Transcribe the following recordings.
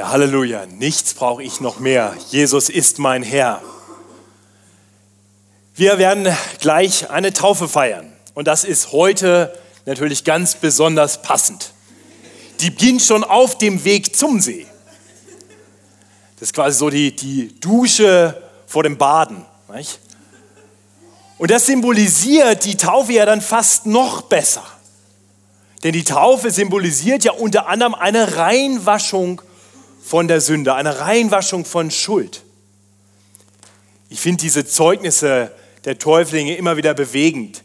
Ja, Halleluja, nichts brauche ich noch mehr. Jesus ist mein Herr. Wir werden gleich eine Taufe feiern und das ist heute natürlich ganz besonders passend. Die beginnt schon auf dem Weg zum See. Das ist quasi so die, die Dusche vor dem Baden. Nicht? Und das symbolisiert die Taufe ja dann fast noch besser. Denn die Taufe symbolisiert ja unter anderem eine Reinwaschung von der Sünde, eine Reinwaschung von Schuld. Ich finde diese Zeugnisse der Täuflinge immer wieder bewegend.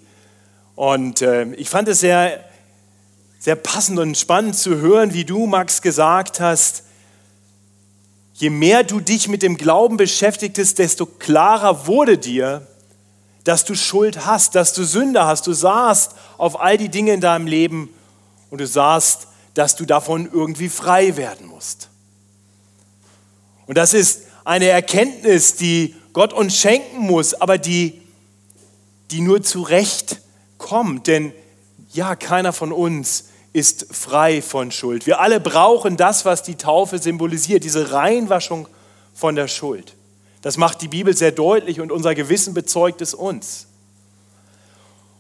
Und äh, ich fand es sehr, sehr passend und spannend zu hören, wie du, Max, gesagt hast, je mehr du dich mit dem Glauben beschäftigtest, desto klarer wurde dir, dass du Schuld hast, dass du Sünde hast. Du sahst auf all die Dinge in deinem Leben und du sahst, dass du davon irgendwie frei werden musst. Und das ist eine Erkenntnis, die Gott uns schenken muss, aber die, die nur zu Recht kommt. Denn ja, keiner von uns ist frei von Schuld. Wir alle brauchen das, was die Taufe symbolisiert, diese Reinwaschung von der Schuld. Das macht die Bibel sehr deutlich und unser Gewissen bezeugt es uns.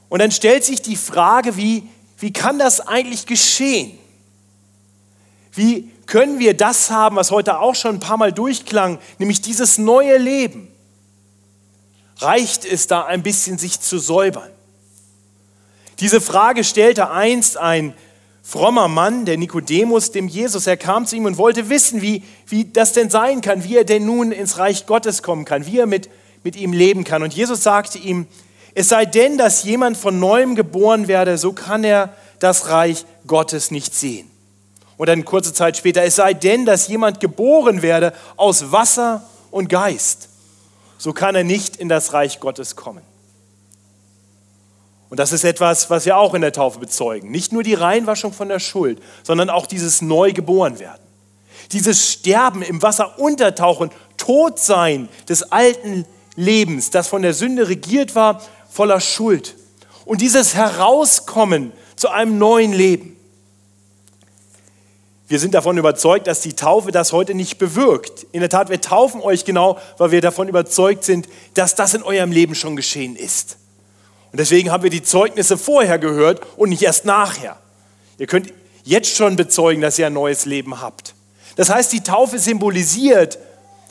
Und dann stellt sich die Frage, wie, wie kann das eigentlich geschehen? Wie können wir das haben, was heute auch schon ein paar Mal durchklang, nämlich dieses neue Leben? Reicht es da ein bisschen, sich zu säubern? Diese Frage stellte einst ein frommer Mann, der Nikodemus, dem Jesus. Er kam zu ihm und wollte wissen, wie, wie das denn sein kann, wie er denn nun ins Reich Gottes kommen kann, wie er mit, mit ihm leben kann. Und Jesus sagte ihm, es sei denn, dass jemand von neuem geboren werde, so kann er das Reich Gottes nicht sehen. Und dann kurze Zeit später, es sei denn, dass jemand geboren werde aus Wasser und Geist, so kann er nicht in das Reich Gottes kommen. Und das ist etwas, was wir auch in der Taufe bezeugen. Nicht nur die Reinwaschung von der Schuld, sondern auch dieses Neugeborenwerden. Dieses Sterben im Wasser untertauchen, Todsein des alten Lebens, das von der Sünde regiert war, voller Schuld. Und dieses Herauskommen zu einem neuen Leben. Wir sind davon überzeugt, dass die Taufe das heute nicht bewirkt. In der Tat, wir taufen euch genau, weil wir davon überzeugt sind, dass das in eurem Leben schon geschehen ist. Und deswegen haben wir die Zeugnisse vorher gehört und nicht erst nachher. Ihr könnt jetzt schon bezeugen, dass ihr ein neues Leben habt. Das heißt, die Taufe symbolisiert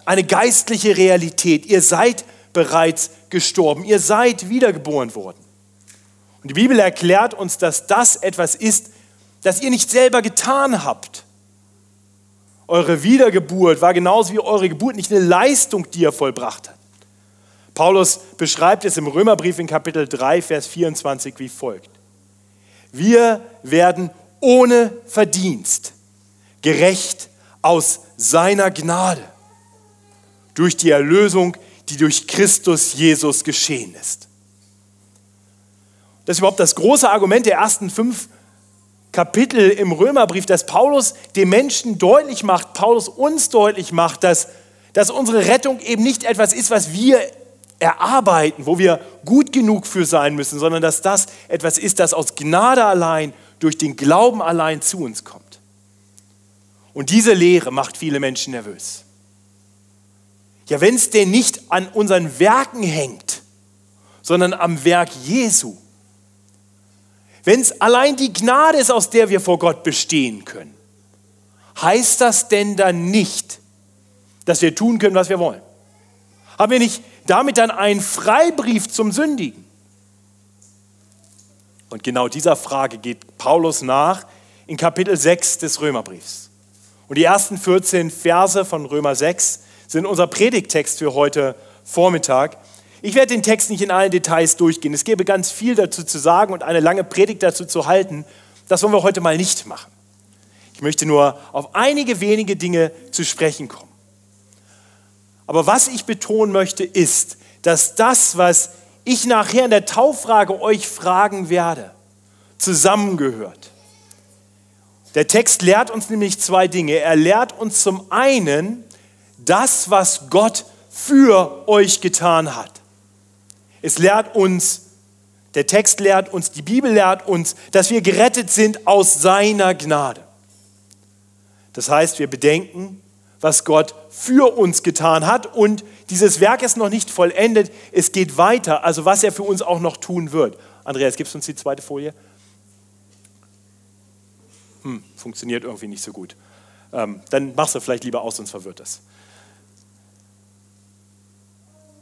eine geistliche Realität. Ihr seid bereits gestorben. Ihr seid wiedergeboren worden. Und die Bibel erklärt uns, dass das etwas ist, das ihr nicht selber getan habt. Eure Wiedergeburt war genauso wie eure Geburt nicht eine Leistung, die ihr vollbracht habt. Paulus beschreibt es im Römerbrief in Kapitel 3, Vers 24 wie folgt. Wir werden ohne Verdienst gerecht aus seiner Gnade durch die Erlösung, die durch Christus Jesus geschehen ist. Das ist überhaupt das große Argument der ersten fünf Kapitel im Römerbrief, dass Paulus den Menschen deutlich macht, Paulus uns deutlich macht, dass, dass unsere Rettung eben nicht etwas ist, was wir erarbeiten, wo wir gut genug für sein müssen, sondern dass das etwas ist, das aus Gnade allein, durch den Glauben allein zu uns kommt. Und diese Lehre macht viele Menschen nervös. Ja, wenn es denn nicht an unseren Werken hängt, sondern am Werk Jesu, wenn es allein die Gnade ist, aus der wir vor Gott bestehen können, heißt das denn dann nicht, dass wir tun können, was wir wollen? Haben wir nicht damit dann einen Freibrief zum Sündigen? Und genau dieser Frage geht Paulus nach in Kapitel 6 des Römerbriefs. Und die ersten 14 Verse von Römer 6 sind unser Predigttext für heute Vormittag. Ich werde den Text nicht in allen Details durchgehen. Es gäbe ganz viel dazu zu sagen und eine lange Predigt dazu zu halten. Das wollen wir heute mal nicht machen. Ich möchte nur auf einige wenige Dinge zu sprechen kommen. Aber was ich betonen möchte, ist, dass das, was ich nachher in der Tauffrage euch fragen werde, zusammengehört. Der Text lehrt uns nämlich zwei Dinge. Er lehrt uns zum einen das, was Gott für euch getan hat. Es lehrt uns, der Text lehrt uns, die Bibel lehrt uns, dass wir gerettet sind aus seiner Gnade. Das heißt, wir bedenken, was Gott für uns getan hat. Und dieses Werk ist noch nicht vollendet. Es geht weiter, also was er für uns auch noch tun wird. Andreas, gibst du uns die zweite Folie? Hm, funktioniert irgendwie nicht so gut. Ähm, dann machst du vielleicht lieber aus, sonst verwirrt es.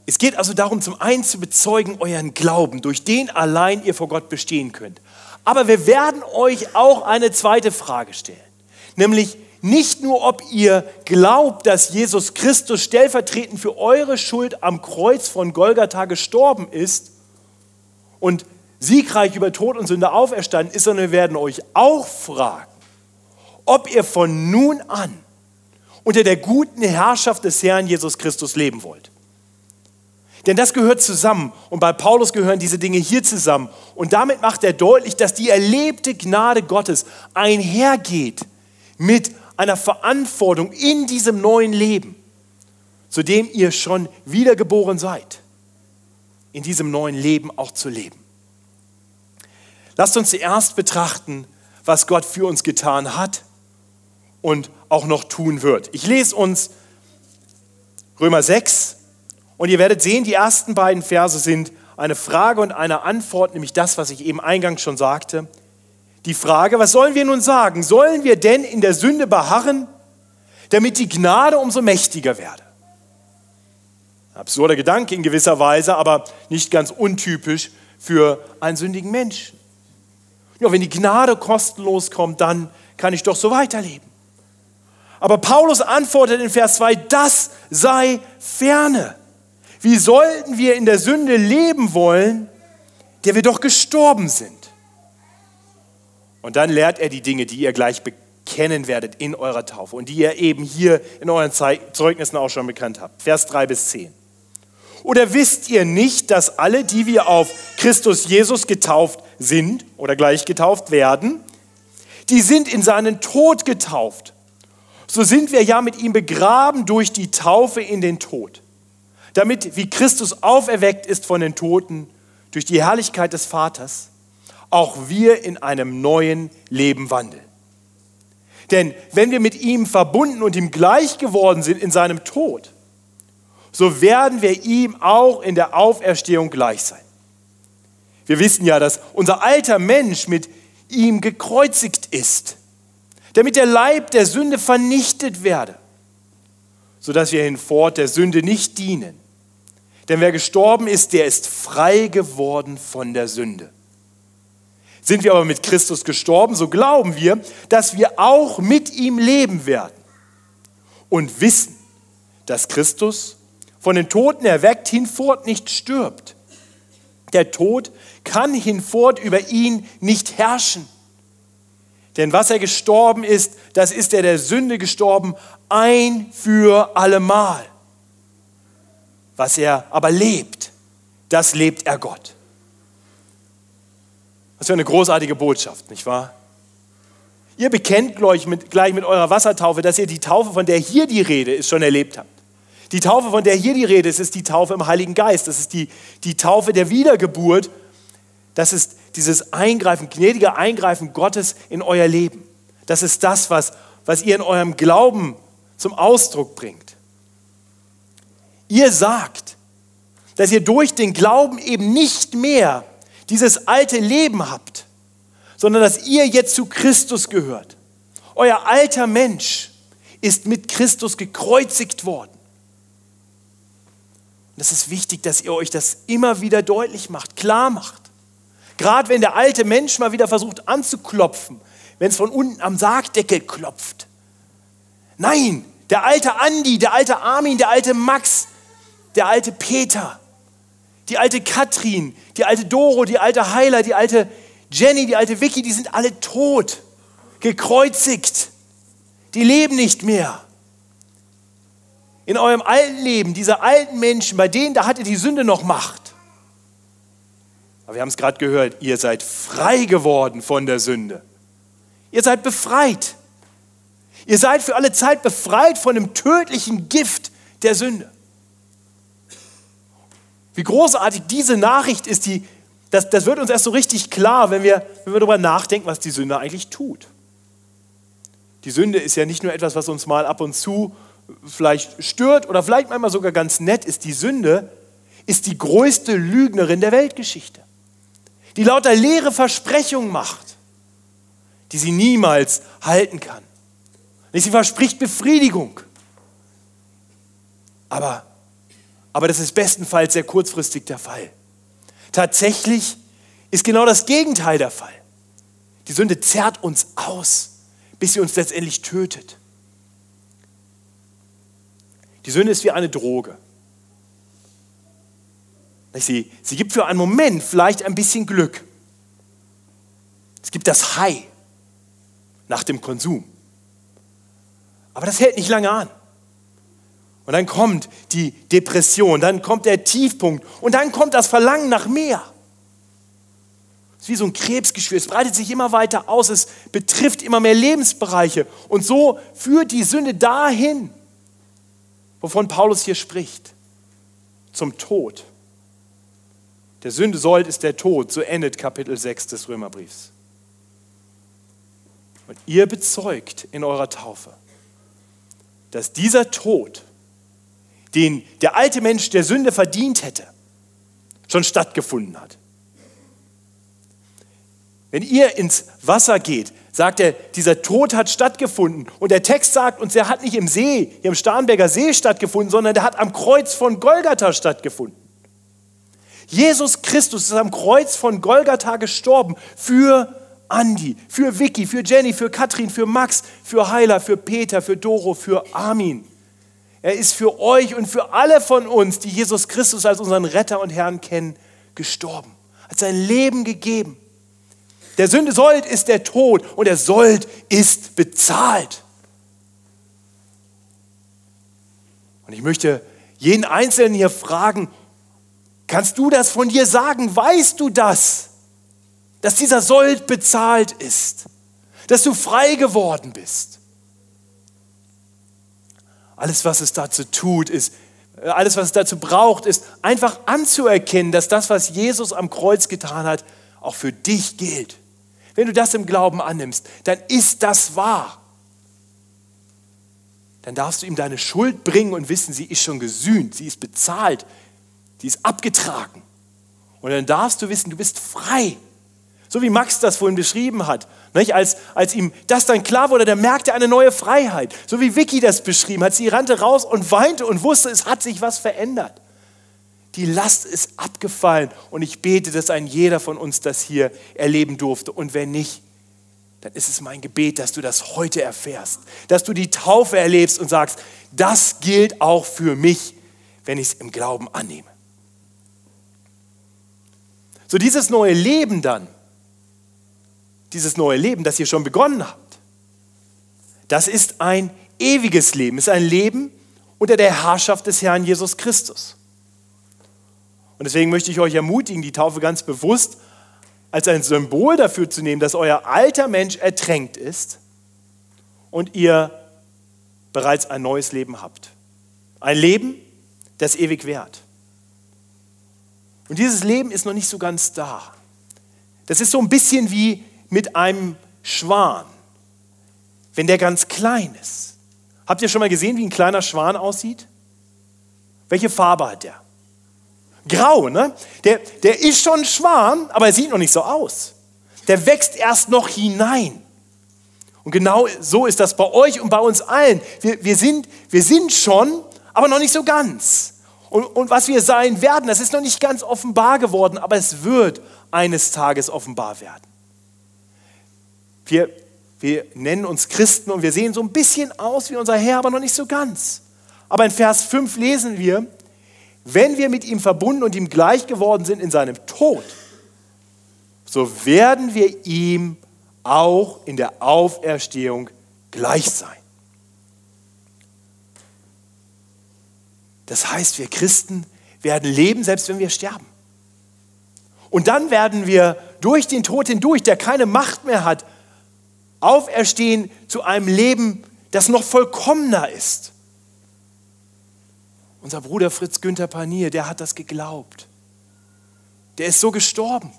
Es geht also darum, zum einen zu bezeugen euren Glauben, durch den allein ihr vor Gott bestehen könnt. Aber wir werden euch auch eine zweite Frage stellen, nämlich nicht nur, ob ihr glaubt, dass Jesus Christus stellvertretend für eure Schuld am Kreuz von Golgatha gestorben ist und siegreich über Tod und Sünde auferstanden ist, sondern wir werden euch auch fragen, ob ihr von nun an unter der guten Herrschaft des Herrn Jesus Christus leben wollt. Denn das gehört zusammen und bei Paulus gehören diese Dinge hier zusammen. Und damit macht er deutlich, dass die erlebte Gnade Gottes einhergeht mit einer Verantwortung in diesem neuen Leben, zu dem ihr schon wiedergeboren seid, in diesem neuen Leben auch zu leben. Lasst uns zuerst betrachten, was Gott für uns getan hat und auch noch tun wird. Ich lese uns Römer 6 und ihr werdet sehen, die ersten beiden Verse sind eine Frage und eine Antwort, nämlich das, was ich eben eingangs schon sagte. Die Frage, was sollen wir nun sagen? Sollen wir denn in der Sünde beharren, damit die Gnade umso mächtiger werde? Absurder Gedanke in gewisser Weise, aber nicht ganz untypisch für einen sündigen Menschen. Ja, wenn die Gnade kostenlos kommt, dann kann ich doch so weiterleben. Aber Paulus antwortet in Vers 2, das sei ferne. Wie sollten wir in der Sünde leben wollen, der wir doch gestorben sind? Und dann lehrt er die Dinge, die ihr gleich bekennen werdet in eurer Taufe und die ihr eben hier in euren Zeugnissen auch schon bekannt habt. Vers 3 bis 10. Oder wisst ihr nicht, dass alle, die wir auf Christus Jesus getauft sind oder gleich getauft werden, die sind in seinen Tod getauft so sind wir ja mit ihm begraben durch die Taufe in den Tod, damit, wie Christus auferweckt ist von den Toten durch die Herrlichkeit des Vaters, auch wir in einem neuen Leben wandeln. Denn wenn wir mit ihm verbunden und ihm gleich geworden sind in seinem Tod, so werden wir ihm auch in der Auferstehung gleich sein. Wir wissen ja, dass unser alter Mensch mit ihm gekreuzigt ist damit der Leib der Sünde vernichtet werde, sodass wir hinfort der Sünde nicht dienen. Denn wer gestorben ist, der ist frei geworden von der Sünde. Sind wir aber mit Christus gestorben, so glauben wir, dass wir auch mit ihm leben werden und wissen, dass Christus von den Toten erweckt hinfort nicht stirbt. Der Tod kann hinfort über ihn nicht herrschen. Denn was er gestorben ist, das ist er der Sünde gestorben, ein für allemal. Was er aber lebt, das lebt er Gott. Was für eine großartige Botschaft, nicht wahr? Ihr bekennt gleich mit, gleich mit eurer Wassertaufe, dass ihr die Taufe, von der hier die Rede ist, schon erlebt habt. Die Taufe, von der hier die Rede ist, ist die Taufe im Heiligen Geist. Das ist die, die Taufe der Wiedergeburt. Das ist dieses Eingreifen, gnädige Eingreifen Gottes in euer Leben. Das ist das, was, was ihr in eurem Glauben zum Ausdruck bringt. Ihr sagt, dass ihr durch den Glauben eben nicht mehr dieses alte Leben habt, sondern dass ihr jetzt zu Christus gehört. Euer alter Mensch ist mit Christus gekreuzigt worden. Und es ist wichtig, dass ihr euch das immer wieder deutlich macht, klar macht. Gerade wenn der alte Mensch mal wieder versucht anzuklopfen, wenn es von unten am Sargdeckel klopft. Nein, der alte Andi, der alte Armin, der alte Max, der alte Peter, die alte Katrin, die alte Doro, die alte Heiler, die alte Jenny, die alte Vicky, die sind alle tot, gekreuzigt. Die leben nicht mehr. In eurem alten Leben, diese alten Menschen, bei denen, da hatte die Sünde noch Macht. Aber wir haben es gerade gehört, ihr seid frei geworden von der Sünde. Ihr seid befreit. Ihr seid für alle Zeit befreit von dem tödlichen Gift der Sünde. Wie großartig diese Nachricht ist, die, das, das wird uns erst so richtig klar, wenn wir, wenn wir darüber nachdenken, was die Sünde eigentlich tut. Die Sünde ist ja nicht nur etwas, was uns mal ab und zu vielleicht stört oder vielleicht manchmal sogar ganz nett ist, die Sünde ist die größte Lügnerin der Weltgeschichte, die lauter leere Versprechungen macht, die sie niemals halten kann. Sie verspricht Befriedigung, aber, aber das ist bestenfalls sehr kurzfristig der Fall. Tatsächlich ist genau das Gegenteil der Fall. Die Sünde zerrt uns aus, bis sie uns letztendlich tötet. Die Sünde ist wie eine Droge. Sie, sie gibt für einen Moment vielleicht ein bisschen Glück. Es gibt das High nach dem Konsum. Aber das hält nicht lange an. Und dann kommt die Depression, dann kommt der Tiefpunkt und dann kommt das Verlangen nach mehr. Es ist wie so ein Krebsgeschwür, es breitet sich immer weiter aus, es betrifft immer mehr Lebensbereiche. Und so führt die Sünde dahin, wovon Paulus hier spricht, zum Tod. Der Sünde Sold ist der Tod, so endet Kapitel 6 des Römerbriefs. Und ihr bezeugt in eurer Taufe, dass dieser Tod, den der alte Mensch der Sünde verdient hätte, schon stattgefunden hat. Wenn ihr ins Wasser geht, sagt er, dieser Tod hat stattgefunden. Und der Text sagt uns, er hat nicht im See, hier im Starnberger See stattgefunden, sondern der hat am Kreuz von Golgatha stattgefunden. Jesus Christus ist am Kreuz von Golgatha gestorben für Andi, für Vicky, für Jenny, für Katrin, für Max, für Heiler, für Peter, für Doro, für Armin. Er ist für euch und für alle von uns, die Jesus Christus als unseren Retter und Herrn kennen, gestorben, hat sein Leben gegeben. Der Sünde Sold ist der Tod und der Sold ist bezahlt. Und ich möchte jeden Einzelnen hier fragen, kannst du das von dir sagen? Weißt du das? Dass dieser Sold bezahlt ist? Dass du frei geworden bist? Alles, was es dazu tut, ist, alles, was es dazu braucht, ist einfach anzuerkennen, dass das, was Jesus am Kreuz getan hat, auch für dich gilt. Wenn du das im Glauben annimmst, dann ist das wahr. Dann darfst du ihm deine Schuld bringen und wissen, sie ist schon gesühnt, sie ist bezahlt, sie ist abgetragen. Und dann darfst du wissen, du bist frei. So wie Max das vorhin beschrieben hat. Nicht? Als, als ihm das dann klar wurde, dann merkte er eine neue Freiheit. So wie Vicky das beschrieben hat. Sie rannte raus und weinte und wusste, es hat sich was verändert. Die Last ist abgefallen und ich bete, dass ein jeder von uns das hier erleben durfte. Und wenn nicht, dann ist es mein Gebet, dass du das heute erfährst, dass du die Taufe erlebst und sagst, das gilt auch für mich, wenn ich es im Glauben annehme. So dieses neue Leben dann, dieses neue Leben, das ihr schon begonnen habt, das ist ein ewiges Leben, ist ein Leben unter der Herrschaft des Herrn Jesus Christus. Und deswegen möchte ich euch ermutigen, die Taufe ganz bewusst als ein Symbol dafür zu nehmen, dass euer alter Mensch ertränkt ist und ihr bereits ein neues Leben habt. Ein Leben, das ewig währt. Und dieses Leben ist noch nicht so ganz da. Das ist so ein bisschen wie mit einem Schwan, wenn der ganz klein ist. Habt ihr schon mal gesehen, wie ein kleiner Schwan aussieht? Welche Farbe hat der? grau, ne? Der, der ist schon Schwan, aber er sieht noch nicht so aus. Der wächst erst noch hinein. Und genau so ist das bei euch und bei uns allen. Wir, wir, sind, wir sind schon, aber noch nicht so ganz. Und, und was wir sein werden, das ist noch nicht ganz offenbar geworden, aber es wird eines Tages offenbar werden. Wir, wir nennen uns Christen und wir sehen so ein bisschen aus wie unser Herr, aber noch nicht so ganz. Aber in Vers 5 lesen wir, wenn wir mit ihm verbunden und ihm gleich geworden sind in seinem Tod, so werden wir ihm auch in der Auferstehung gleich sein. Das heißt, wir Christen werden leben, selbst wenn wir sterben. Und dann werden wir durch den Tod hindurch, der keine Macht mehr hat, auferstehen zu einem Leben, das noch vollkommener ist. Unser Bruder Fritz Günther Panier, der hat das geglaubt. Der ist so gestorben.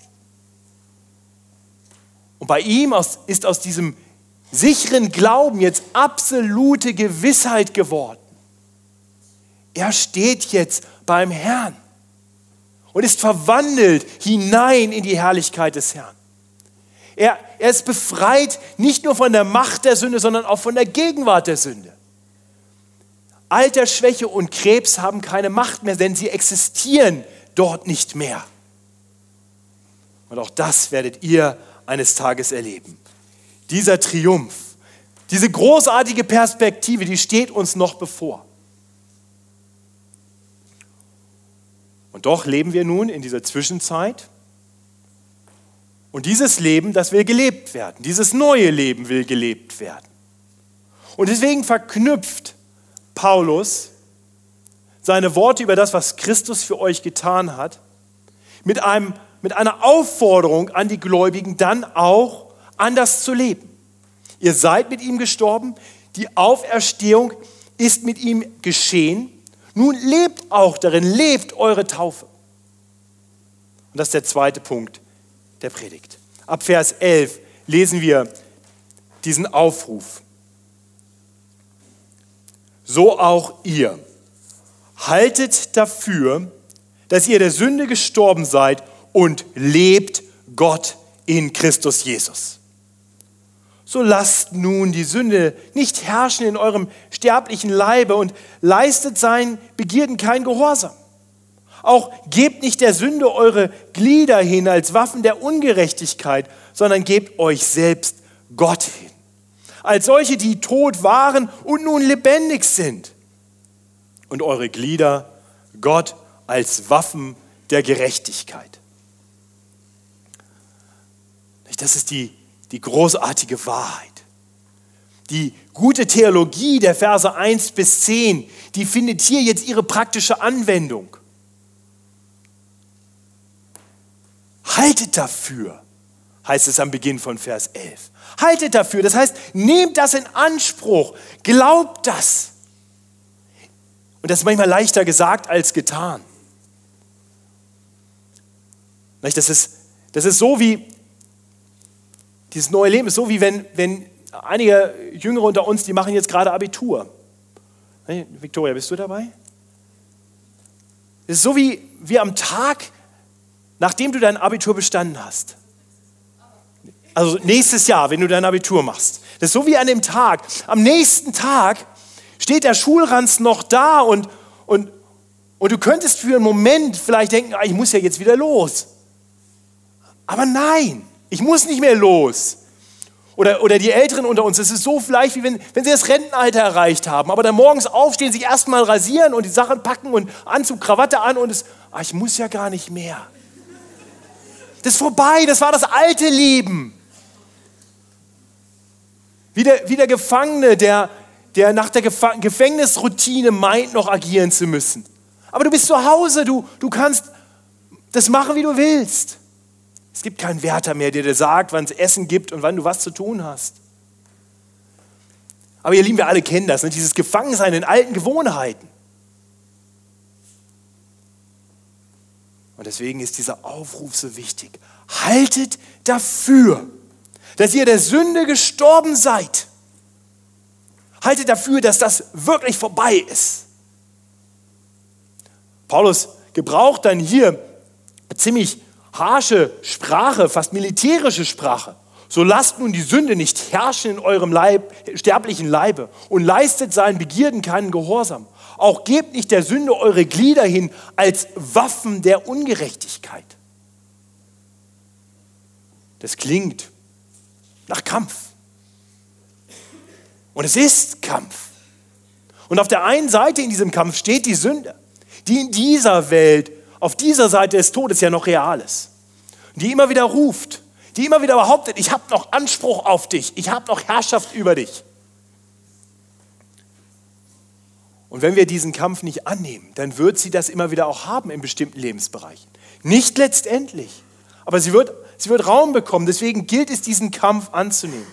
Und bei ihm ist aus diesem sicheren Glauben jetzt absolute Gewissheit geworden. Er steht jetzt beim Herrn und ist verwandelt hinein in die Herrlichkeit des Herrn. Er, er ist befreit nicht nur von der Macht der Sünde, sondern auch von der Gegenwart der Sünde. Alter, Schwäche und Krebs haben keine Macht mehr, denn sie existieren dort nicht mehr. Und auch das werdet ihr eines Tages erleben. Dieser Triumph, diese großartige Perspektive, die steht uns noch bevor. Und doch leben wir nun in dieser Zwischenzeit. Und dieses Leben, das will gelebt werden. Dieses neue Leben will gelebt werden. Und deswegen verknüpft Paulus seine Worte über das, was Christus für euch getan hat, mit, einem, mit einer Aufforderung an die Gläubigen, dann auch anders zu leben. Ihr seid mit ihm gestorben, die Auferstehung ist mit ihm geschehen. Nun lebt auch darin, lebt eure Taufe. Und das ist der zweite Punkt der Predigt. Ab Vers 11 lesen wir diesen Aufruf so auch ihr. Haltet dafür, dass ihr der Sünde gestorben seid und lebt Gott in Christus Jesus. So lasst nun die Sünde nicht herrschen in eurem sterblichen Leibe und leistet seinen Begierden kein Gehorsam. Auch gebt nicht der Sünde eure Glieder hin als Waffen der Ungerechtigkeit, sondern gebt euch selbst Gott hin als solche, die tot waren und nun lebendig sind. Und eure Glieder Gott als Waffen der Gerechtigkeit. Das ist die, die großartige Wahrheit. Die gute Theologie der Verse 1 bis 10, die findet hier jetzt ihre praktische Anwendung. Haltet dafür, heißt es am Beginn von Vers 11. Haltet dafür, das heißt, nehmt das in Anspruch, glaubt das. Und das ist manchmal leichter gesagt als getan. Das ist, das ist so wie, dieses neue Leben ist so wie wenn, wenn einige Jüngere unter uns, die machen jetzt gerade Abitur. Victoria, bist du dabei? Es ist so wie, wie am Tag, nachdem du dein Abitur bestanden hast. Also nächstes Jahr, wenn du dein Abitur machst. Das ist so wie an dem Tag. Am nächsten Tag steht der Schulranz noch da und, und, und du könntest für einen Moment vielleicht denken, ah, ich muss ja jetzt wieder los. Aber nein, ich muss nicht mehr los. Oder, oder die Älteren unter uns, es ist so vielleicht, wie wenn, wenn sie das Rentenalter erreicht haben, aber dann morgens aufstehen, sich erstmal rasieren und die Sachen packen und Anzug, Krawatte an und es, ah, ich muss ja gar nicht mehr. Das ist vorbei, das war das alte Leben. Wie der, wie der Gefangene, der, der nach der Gefängnisroutine meint, noch agieren zu müssen. Aber du bist zu Hause, du, du kannst das machen, wie du willst. Es gibt keinen Wärter mehr, der dir sagt, wann es Essen gibt und wann du was zu tun hast. Aber ihr Lieben, wir alle kennen das, ne? dieses Gefangensein in alten Gewohnheiten. Und deswegen ist dieser Aufruf so wichtig. Haltet dafür dass ihr der Sünde gestorben seid. Haltet dafür, dass das wirklich vorbei ist. Paulus gebraucht dann hier ziemlich harsche Sprache, fast militärische Sprache. So lasst nun die Sünde nicht herrschen in eurem Leib, sterblichen Leibe und leistet seinen Begierden keinen Gehorsam. Auch gebt nicht der Sünde eure Glieder hin als Waffen der Ungerechtigkeit. Das klingt nach Kampf. Und es ist Kampf. Und auf der einen Seite in diesem Kampf steht die Sünde, die in dieser Welt, auf dieser Seite des Todes ja noch real ist. Die immer wieder ruft, die immer wieder behauptet, ich habe noch Anspruch auf dich, ich habe noch Herrschaft über dich. Und wenn wir diesen Kampf nicht annehmen, dann wird sie das immer wieder auch haben in bestimmten Lebensbereichen. Nicht letztendlich, aber sie wird Sie wird Raum bekommen. Deswegen gilt es, diesen Kampf anzunehmen.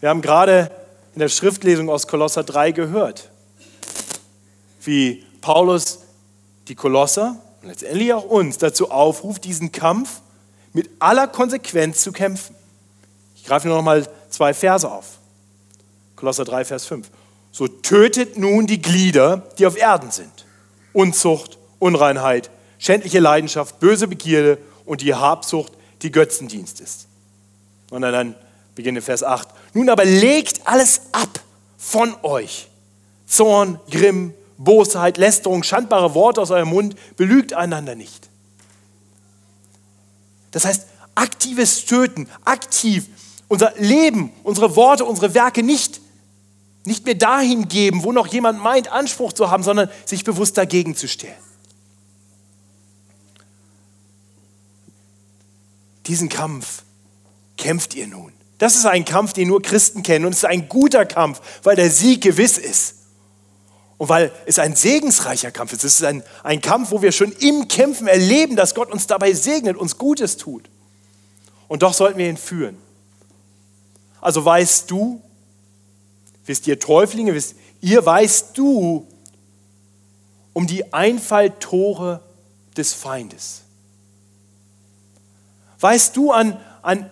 Wir haben gerade in der Schriftlesung aus Kolosser 3 gehört, wie Paulus die Kolosser und letztendlich auch uns dazu aufruft, diesen Kampf mit aller Konsequenz zu kämpfen. Ich greife nur noch mal zwei Verse auf. Kolosser 3, Vers 5. so tötet nun die Glieder, die auf Erden sind. Unzucht, Unreinheit, schändliche Leidenschaft, böse Begierde und die Habsucht, die Götzendienst ist. Und dann beginnt in Vers 8. Nun aber legt alles ab von euch. Zorn, Grimm, Bosheit, Lästerung, schandbare Worte aus eurem Mund, belügt einander nicht. Das heißt, aktives Töten, aktiv unser Leben, unsere Worte, unsere Werke nicht, nicht mehr dahin geben, wo noch jemand meint, Anspruch zu haben, sondern sich bewusst dagegen zu stellen. Diesen Kampf kämpft ihr nun. Das ist ein Kampf, den nur Christen kennen und es ist ein guter Kampf, weil der Sieg gewiss ist. Und weil es ein segensreicher Kampf ist. Es ist ein, ein Kampf, wo wir schon im Kämpfen erleben, dass Gott uns dabei segnet, uns Gutes tut. Und doch sollten wir ihn führen. Also weißt du, wisst ihr Täuflinge, wisst ihr, weißt du um die Einfalltore des Feindes. Weißt du an, an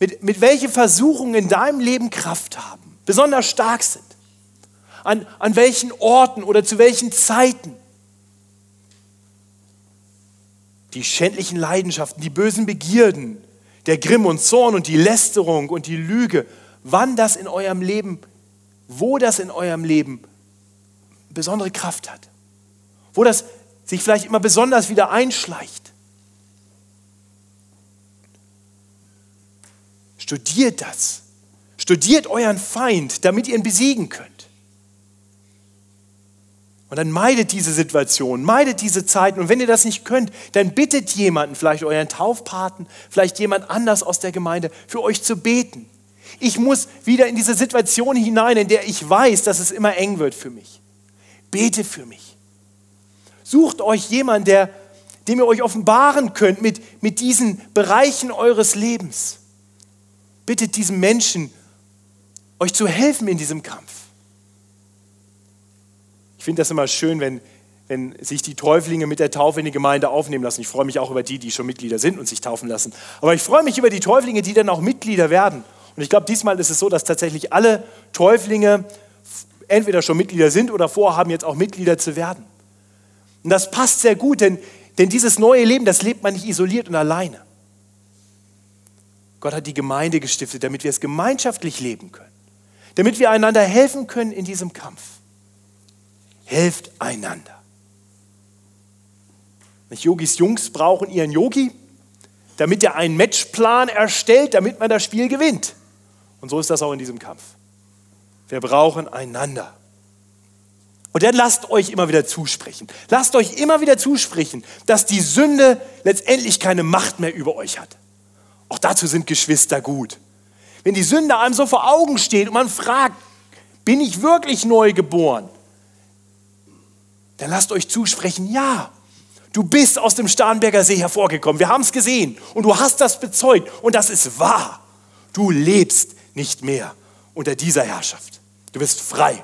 mit, mit welche Versuchungen in deinem Leben Kraft haben, besonders stark sind? An, an welchen Orten oder zu welchen Zeiten? Die schändlichen Leidenschaften, die bösen Begierden, der Grimm und Zorn und die Lästerung und die Lüge, wann das in eurem Leben, wo das in eurem Leben besondere Kraft hat, wo das sich vielleicht immer besonders wieder einschleicht. Studiert das. Studiert euren Feind, damit ihr ihn besiegen könnt. Und dann meidet diese Situation, meidet diese Zeiten. Und wenn ihr das nicht könnt, dann bittet jemanden, vielleicht euren Taufpaten, vielleicht jemand anders aus der Gemeinde, für euch zu beten. Ich muss wieder in diese Situation hinein, in der ich weiß, dass es immer eng wird für mich. Bete für mich. Sucht euch jemanden, der, dem ihr euch offenbaren könnt mit, mit diesen Bereichen eures Lebens bittet diesen Menschen, euch zu helfen in diesem Kampf. Ich finde das immer schön, wenn, wenn sich die Täuflinge mit der Taufe in die Gemeinde aufnehmen lassen. Ich freue mich auch über die, die schon Mitglieder sind und sich taufen lassen. Aber ich freue mich über die Täuflinge, die dann auch Mitglieder werden. Und ich glaube, diesmal ist es so, dass tatsächlich alle Täuflinge entweder schon Mitglieder sind oder vorhaben, jetzt auch Mitglieder zu werden. Und das passt sehr gut, denn, denn dieses neue Leben, das lebt man nicht isoliert und alleine. Gott hat die Gemeinde gestiftet, damit wir es gemeinschaftlich leben können. Damit wir einander helfen können in diesem Kampf. Helft einander. Yogis Jungs brauchen ihren Yogi, damit er einen Matchplan erstellt, damit man das Spiel gewinnt. Und so ist das auch in diesem Kampf. Wir brauchen einander. Und dann lasst euch immer wieder zusprechen. Lasst euch immer wieder zusprechen, dass die Sünde letztendlich keine Macht mehr über euch hat. Auch dazu sind Geschwister gut. Wenn die Sünde einem so vor Augen steht und man fragt, bin ich wirklich neu geboren? Dann lasst euch zusprechen, ja, du bist aus dem Starnberger See hervorgekommen. Wir haben es gesehen und du hast das bezeugt und das ist wahr. Du lebst nicht mehr unter dieser Herrschaft. Du bist frei.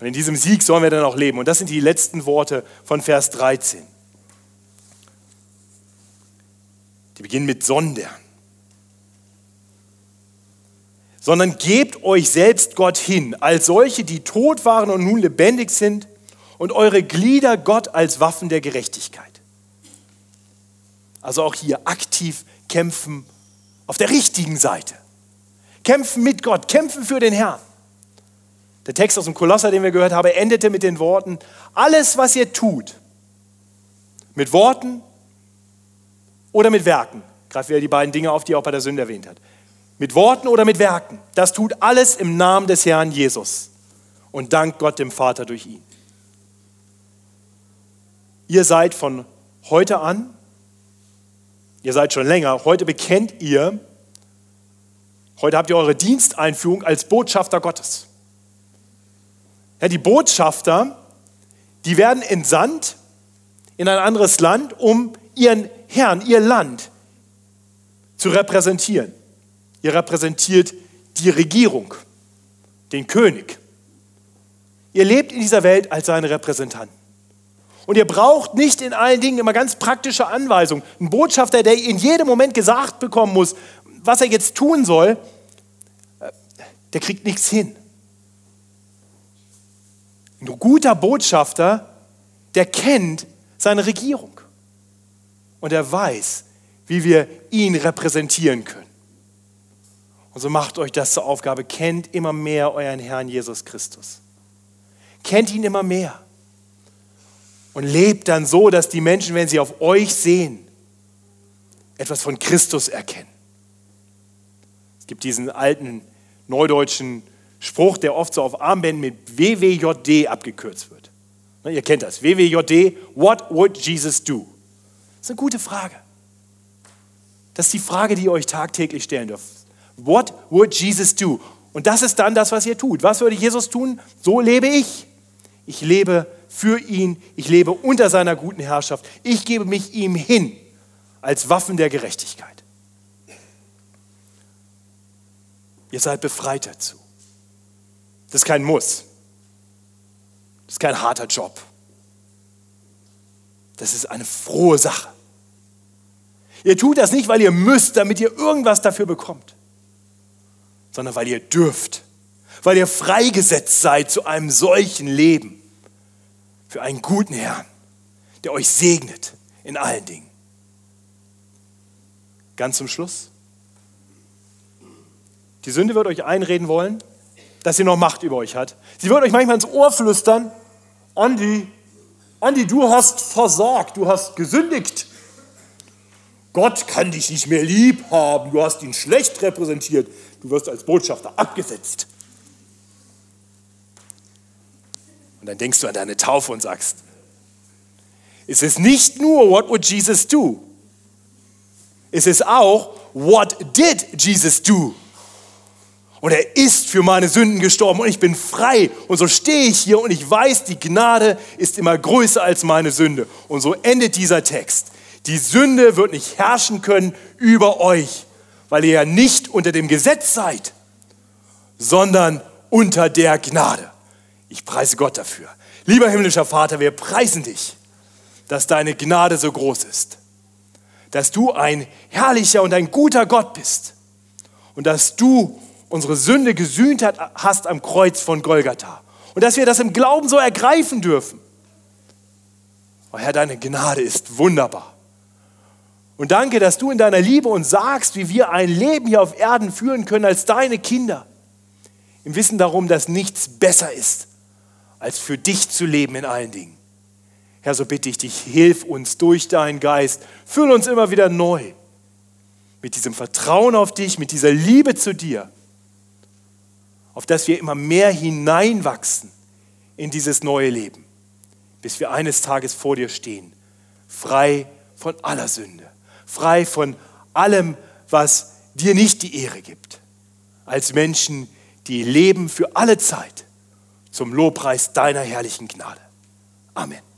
Und in diesem Sieg sollen wir dann auch leben. Und das sind die letzten Worte von Vers 13. Die beginnen mit sondern. Sondern gebt euch selbst Gott hin, als solche, die tot waren und nun lebendig sind, und eure Glieder Gott als Waffen der Gerechtigkeit. Also auch hier aktiv kämpfen auf der richtigen Seite. Kämpfen mit Gott, kämpfen für den Herrn. Der Text aus dem Kolosser, den wir gehört haben, endete mit den Worten, alles, was ihr tut, mit Worten oder mit Werken. Greift wieder die beiden Dinge auf, die er auch bei der Sünde erwähnt hat. Mit Worten oder mit Werken. Das tut alles im Namen des Herrn Jesus und dank Gott dem Vater durch ihn. Ihr seid von heute an, ihr seid schon länger, heute bekennt ihr, heute habt ihr eure Diensteinführung als Botschafter Gottes. Ja, die Botschafter, die werden entsandt in ein anderes Land, um ihren Herrn, ihr Land zu repräsentieren. Ihr repräsentiert die Regierung, den König. Ihr lebt in dieser Welt als seine Repräsentanten. Und ihr braucht nicht in allen Dingen immer ganz praktische Anweisungen. Ein Botschafter, der in jedem Moment gesagt bekommen muss, was er jetzt tun soll, äh, der kriegt nichts hin. Ein guter Botschafter, der kennt seine Regierung. Und er weiß, wie wir ihn repräsentieren können. Und so macht euch das zur Aufgabe, kennt immer mehr euren Herrn Jesus Christus. Kennt ihn immer mehr. Und lebt dann so, dass die Menschen, wenn sie auf euch sehen, etwas von Christus erkennen. Es gibt diesen alten neudeutschen Spruch, der oft so auf Armbänden mit WWJD abgekürzt wird. Ne, ihr kennt das. WWJD, what would Jesus do? Das ist eine gute Frage. Das ist die Frage, die ihr euch tagtäglich stellen dürft. What would Jesus do? Und das ist dann das, was ihr tut. Was würde Jesus tun? So lebe ich. Ich lebe für ihn. Ich lebe unter seiner guten Herrschaft. Ich gebe mich ihm hin als Waffen der Gerechtigkeit. Ihr seid befreit dazu. Das ist kein Muss. Das ist kein harter Job. Das ist eine frohe Sache. Ihr tut das nicht, weil ihr müsst, damit ihr irgendwas dafür bekommt, sondern weil ihr dürft, weil ihr freigesetzt seid zu einem solchen Leben für einen guten Herrn, der euch segnet in allen Dingen. Ganz zum Schluss. Die Sünde wird euch einreden wollen, dass sie noch Macht über euch hat. Sie wird euch manchmal ins Ohr flüstern, Andi, Andi, du hast versagt, du hast gesündigt. Gott kann dich nicht mehr lieb haben, du hast ihn schlecht repräsentiert, du wirst als Botschafter abgesetzt. Und dann denkst du an deine Taufe und sagst, es ist nicht nur, what would Jesus do? Es ist auch, what did Jesus do? Und er ist für meine Sünden gestorben und ich bin frei. Und so stehe ich hier und ich weiß, die Gnade ist immer größer als meine Sünde. Und so endet dieser Text. Die Sünde wird nicht herrschen können über euch, weil ihr ja nicht unter dem Gesetz seid, sondern unter der Gnade. Ich preise Gott dafür. Lieber himmlischer Vater, wir preisen dich, dass deine Gnade so groß ist, dass du ein herrlicher und ein guter Gott bist und dass du unsere Sünde gesühnt hast am Kreuz von Golgatha. Und dass wir das im Glauben so ergreifen dürfen. Oh Herr, deine Gnade ist wunderbar. Und danke, dass du in deiner Liebe uns sagst, wie wir ein Leben hier auf Erden führen können als deine Kinder. Im Wissen darum, dass nichts besser ist, als für dich zu leben in allen Dingen. Herr, so bitte ich dich, hilf uns durch deinen Geist, füll uns immer wieder neu mit diesem Vertrauen auf dich, mit dieser Liebe zu dir auf das wir immer mehr hineinwachsen in dieses neue Leben, bis wir eines Tages vor dir stehen, frei von aller Sünde, frei von allem, was dir nicht die Ehre gibt, als Menschen, die leben für alle Zeit zum Lobpreis deiner herrlichen Gnade. Amen.